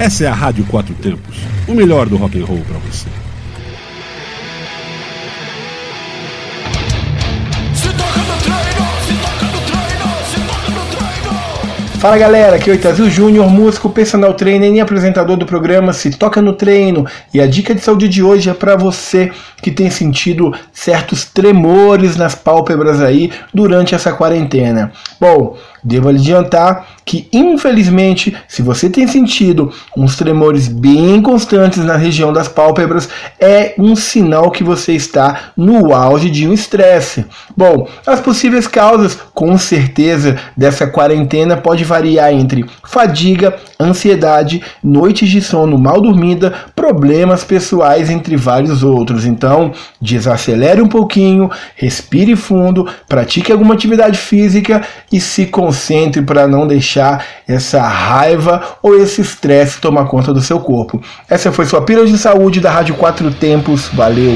Essa é a Rádio Quatro Tempos, o melhor do rock and roll para você. Fala galera, aqui é o Itazil Júnior, músico, personal trainer e apresentador do programa Se Toca no Treino. E a dica de saúde de hoje é para você que tem sentido certos tremores nas pálpebras aí durante essa quarentena. Bom, devo adiantar que, infelizmente, se você tem sentido uns tremores bem constantes na região das pálpebras, é um sinal que você está no auge de um estresse. Bom, as possíveis causas, com certeza, dessa quarentena pode variar entre fadiga, ansiedade, noites de sono mal dormida, problemas pessoais, entre vários outros. Então, desacelere um pouquinho, respire fundo, pratique alguma atividade física e se concentre para não deixar essa raiva ou esse estresse tomar conta do seu corpo. Essa foi sua pílula de saúde da Rádio Quatro Tempos. Valeu!